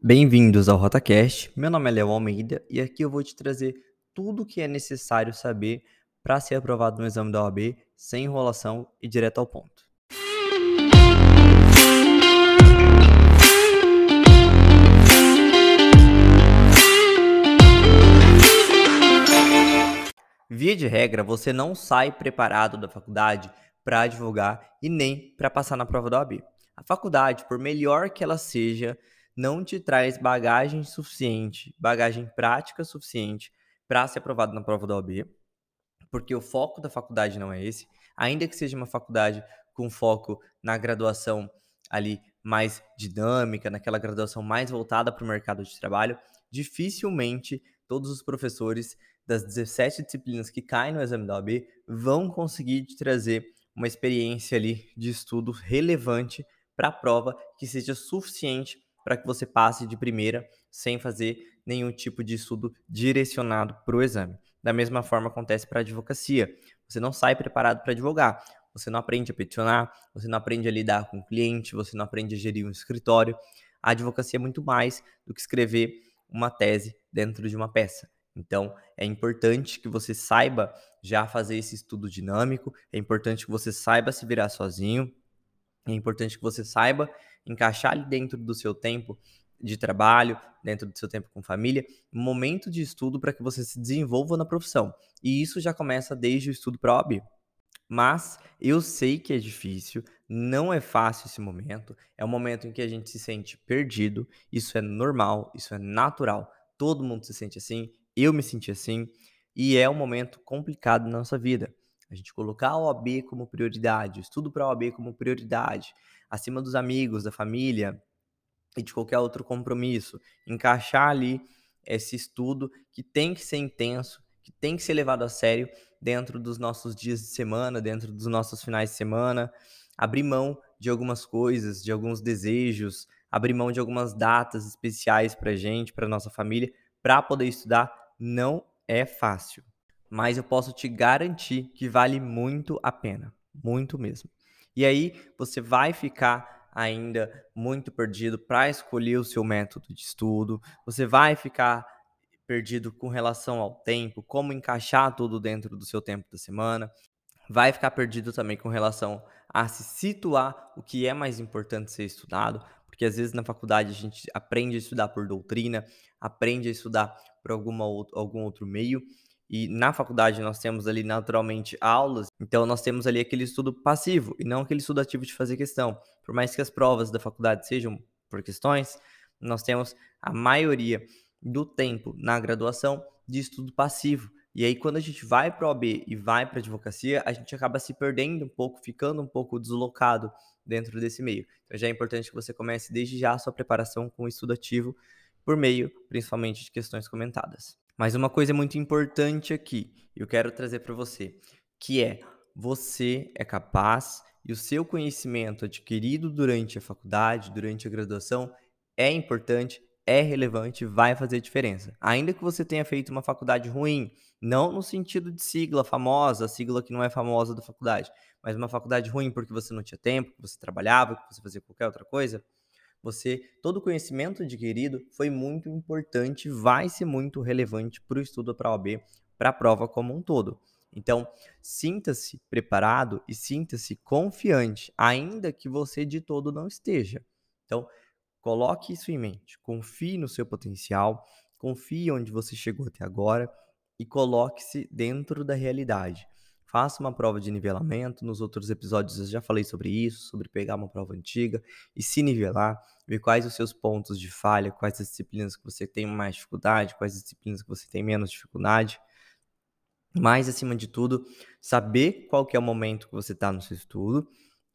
Bem-vindos ao RotaCast. Meu nome é Léo Almeida e aqui eu vou te trazer tudo o que é necessário saber para ser aprovado no exame da OAB sem enrolação e direto ao ponto. Via de regra, você não sai preparado da faculdade para advogar e nem para passar na prova da OAB. A faculdade, por melhor que ela seja, não te traz bagagem suficiente, bagagem prática suficiente para ser aprovado na prova da OAB, porque o foco da faculdade não é esse, ainda que seja uma faculdade com foco na graduação ali mais dinâmica, naquela graduação mais voltada para o mercado de trabalho, dificilmente todos os professores das 17 disciplinas que caem no exame da OAB vão conseguir te trazer uma experiência ali de estudo relevante para a prova que seja suficiente para que você passe de primeira sem fazer nenhum tipo de estudo direcionado para o exame. Da mesma forma acontece para a advocacia. Você não sai preparado para advogar. Você não aprende a peticionar, você não aprende a lidar com o cliente, você não aprende a gerir um escritório. A advocacia é muito mais do que escrever uma tese dentro de uma peça. Então, é importante que você saiba já fazer esse estudo dinâmico, é importante que você saiba se virar sozinho, é importante que você saiba encaixar ali dentro do seu tempo de trabalho, dentro do seu tempo com família, momento de estudo para que você se desenvolva na profissão. E isso já começa desde o estudo para. Mas eu sei que é difícil, não é fácil esse momento, é um momento em que a gente se sente perdido, isso é normal, isso é natural, todo mundo se sente assim, eu me senti assim, e é um momento complicado na nossa vida. A gente colocar a OAB como prioridade, o estudo para a OAB como prioridade, acima dos amigos, da família e de qualquer outro compromisso. Encaixar ali esse estudo que tem que ser intenso, que tem que ser levado a sério dentro dos nossos dias de semana, dentro dos nossos finais de semana, abrir mão de algumas coisas, de alguns desejos, abrir mão de algumas datas especiais para gente, para nossa família, para poder estudar, não é fácil mas eu posso te garantir que vale muito a pena, muito mesmo. E aí você vai ficar ainda muito perdido para escolher o seu método de estudo, você vai ficar perdido com relação ao tempo, como encaixar tudo dentro do seu tempo da semana, vai ficar perdido também com relação a se situar o que é mais importante ser estudado, porque às vezes na faculdade a gente aprende a estudar por doutrina, aprende a estudar por alguma, algum outro meio, e na faculdade nós temos ali naturalmente aulas, então nós temos ali aquele estudo passivo e não aquele estudo ativo de fazer questão. Por mais que as provas da faculdade sejam por questões, nós temos a maioria do tempo na graduação de estudo passivo. E aí, quando a gente vai para o OB e vai para a advocacia, a gente acaba se perdendo um pouco, ficando um pouco deslocado dentro desse meio. Então, já é importante que você comece desde já a sua preparação com o estudo ativo, por meio, principalmente, de questões comentadas. Mas uma coisa muito importante aqui, eu quero trazer para você, que é você é capaz e o seu conhecimento adquirido durante a faculdade, durante a graduação, é importante, é relevante, vai fazer diferença. Ainda que você tenha feito uma faculdade ruim, não no sentido de sigla famosa, sigla que não é famosa da faculdade, mas uma faculdade ruim porque você não tinha tempo, que você trabalhava, que você fazia qualquer outra coisa, você, todo o conhecimento adquirido foi muito importante, vai ser muito relevante para o estudo para a OAB, para a prova como um todo. Então, sinta-se preparado e sinta-se confiante, ainda que você de todo não esteja. Então, coloque isso em mente, confie no seu potencial, confie onde você chegou até agora e coloque-se dentro da realidade. Faça uma prova de nivelamento. Nos outros episódios eu já falei sobre isso, sobre pegar uma prova antiga e se nivelar, ver quais os seus pontos de falha, quais as disciplinas que você tem mais dificuldade, quais as disciplinas que você tem menos dificuldade. Mas, acima de tudo, saber qual que é o momento que você está no seu estudo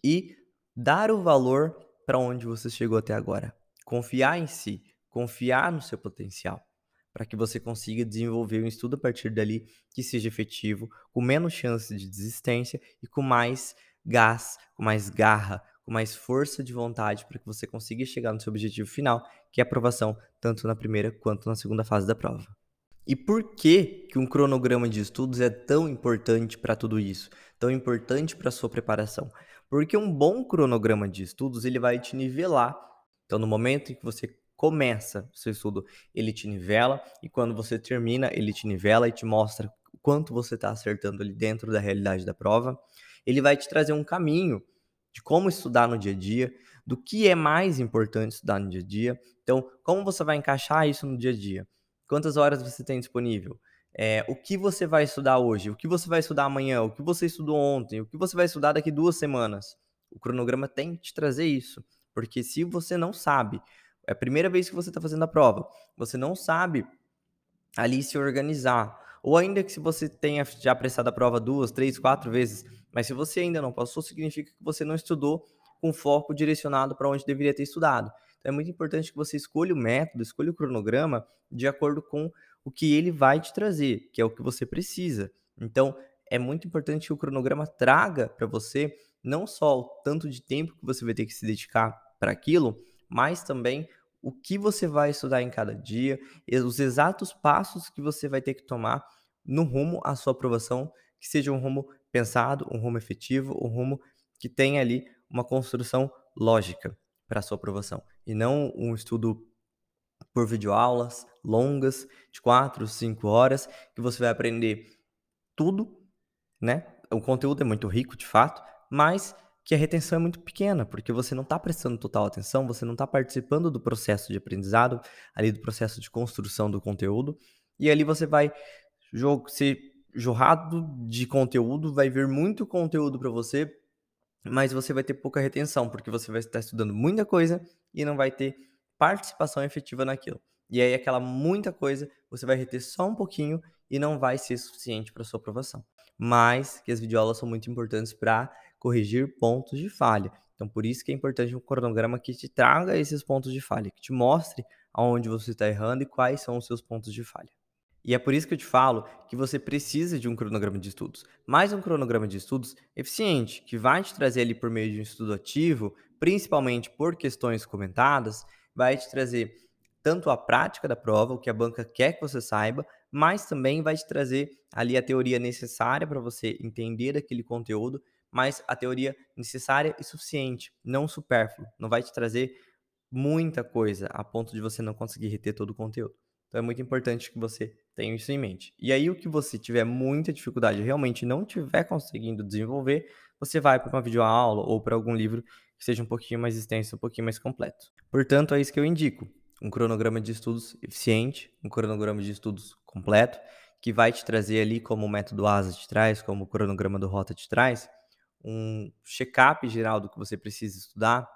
e dar o valor para onde você chegou até agora. Confiar em si, confiar no seu potencial para que você consiga desenvolver um estudo a partir dali que seja efetivo, com menos chance de desistência e com mais gás, com mais garra, com mais força de vontade para que você consiga chegar no seu objetivo final, que é a aprovação tanto na primeira quanto na segunda fase da prova. E por que, que um cronograma de estudos é tão importante para tudo isso? Tão importante para a sua preparação? Porque um bom cronograma de estudos ele vai te nivelar. Então, no momento em que você começa seu estudo, ele te nivela, e quando você termina, ele te nivela e te mostra o quanto você está acertando ali dentro da realidade da prova. Ele vai te trazer um caminho de como estudar no dia a dia, do que é mais importante estudar no dia a dia. Então, como você vai encaixar isso no dia a dia? Quantas horas você tem disponível? É, o que você vai estudar hoje? O que você vai estudar amanhã? O que você estudou ontem? O que você vai estudar daqui duas semanas? O cronograma tem que te trazer isso. Porque se você não sabe, é a primeira vez que você está fazendo a prova, você não sabe ali se organizar. Ou ainda que se você tenha já prestado a prova duas, três, quatro vezes, mas se você ainda não passou, significa que você não estudou com foco direcionado para onde deveria ter estudado. Então é muito importante que você escolha o método, escolha o cronograma de acordo com o que ele vai te trazer, que é o que você precisa. Então é muito importante que o cronograma traga para você não só o tanto de tempo que você vai ter que se dedicar para aquilo, mas também o que você vai estudar em cada dia, os exatos passos que você vai ter que tomar no rumo à sua aprovação, que seja um rumo pensado, um rumo efetivo, um rumo que tenha ali uma construção lógica para a sua aprovação, e não um estudo por videoaulas longas, de 4, 5 horas, que você vai aprender tudo, né? O conteúdo é muito rico, de fato, mas que a retenção é muito pequena, porque você não está prestando total atenção, você não está participando do processo de aprendizado, ali do processo de construção do conteúdo, e ali você vai ser jorrado de conteúdo, vai vir muito conteúdo para você, mas você vai ter pouca retenção, porque você vai estar estudando muita coisa e não vai ter participação efetiva naquilo. E aí aquela muita coisa, você vai reter só um pouquinho e não vai ser suficiente para sua aprovação. Mas que as videoaulas são muito importantes para corrigir pontos de falha. Então, por isso que é importante um cronograma que te traga esses pontos de falha, que te mostre aonde você está errando e quais são os seus pontos de falha. E é por isso que eu te falo que você precisa de um cronograma de estudos. Mais um cronograma de estudos eficiente, que vai te trazer ali por meio de um estudo ativo, principalmente por questões comentadas, vai te trazer tanto a prática da prova, o que a banca quer que você saiba, mas também vai te trazer ali a teoria necessária para você entender aquele conteúdo mas a teoria necessária e suficiente, não supérfluo. Não vai te trazer muita coisa a ponto de você não conseguir reter todo o conteúdo. Então é muito importante que você tenha isso em mente. E aí, o que você tiver muita dificuldade realmente não estiver conseguindo desenvolver, você vai para uma videoaula ou para algum livro que seja um pouquinho mais extenso, um pouquinho mais completo. Portanto, é isso que eu indico: um cronograma de estudos eficiente, um cronograma de estudos completo, que vai te trazer ali, como o método ASA te traz, como o cronograma do Rota te traz, um check-up geral do que você precisa estudar,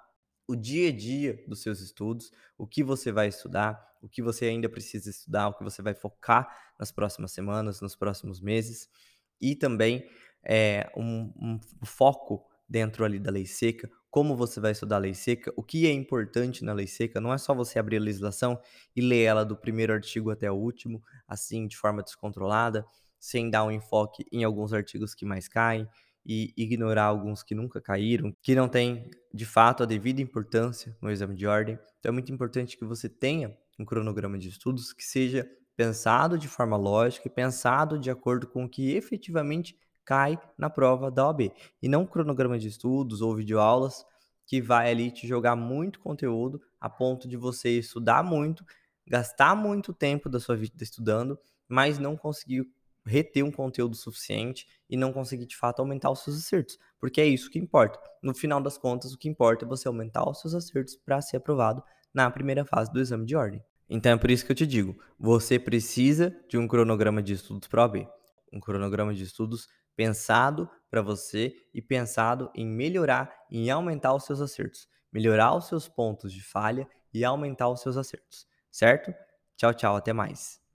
o dia a dia dos seus estudos, o que você vai estudar, o que você ainda precisa estudar, o que você vai focar nas próximas semanas, nos próximos meses, e também é, um, um foco dentro ali da lei seca, como você vai estudar a lei seca, o que é importante na lei seca, não é só você abrir a legislação e ler ela do primeiro artigo até o último, assim, de forma descontrolada, sem dar um enfoque em alguns artigos que mais caem, e ignorar alguns que nunca caíram, que não têm de fato a devida importância no exame de ordem. Então é muito importante que você tenha um cronograma de estudos que seja pensado de forma lógica e pensado de acordo com o que efetivamente cai na prova da OAB. E não um cronograma de estudos ou videoaulas que vai ali te jogar muito conteúdo a ponto de você estudar muito, gastar muito tempo da sua vida estudando, mas não conseguir reter um conteúdo suficiente e não conseguir de fato aumentar os seus acertos, porque é isso que importa. No final das contas, o que importa é você aumentar os seus acertos para ser aprovado na primeira fase do exame de ordem. Então é por isso que eu te digo, você precisa de um cronograma de estudos para OAB, um cronograma de estudos pensado para você e pensado em melhorar, em aumentar os seus acertos, melhorar os seus pontos de falha e aumentar os seus acertos, certo? Tchau, tchau, até mais.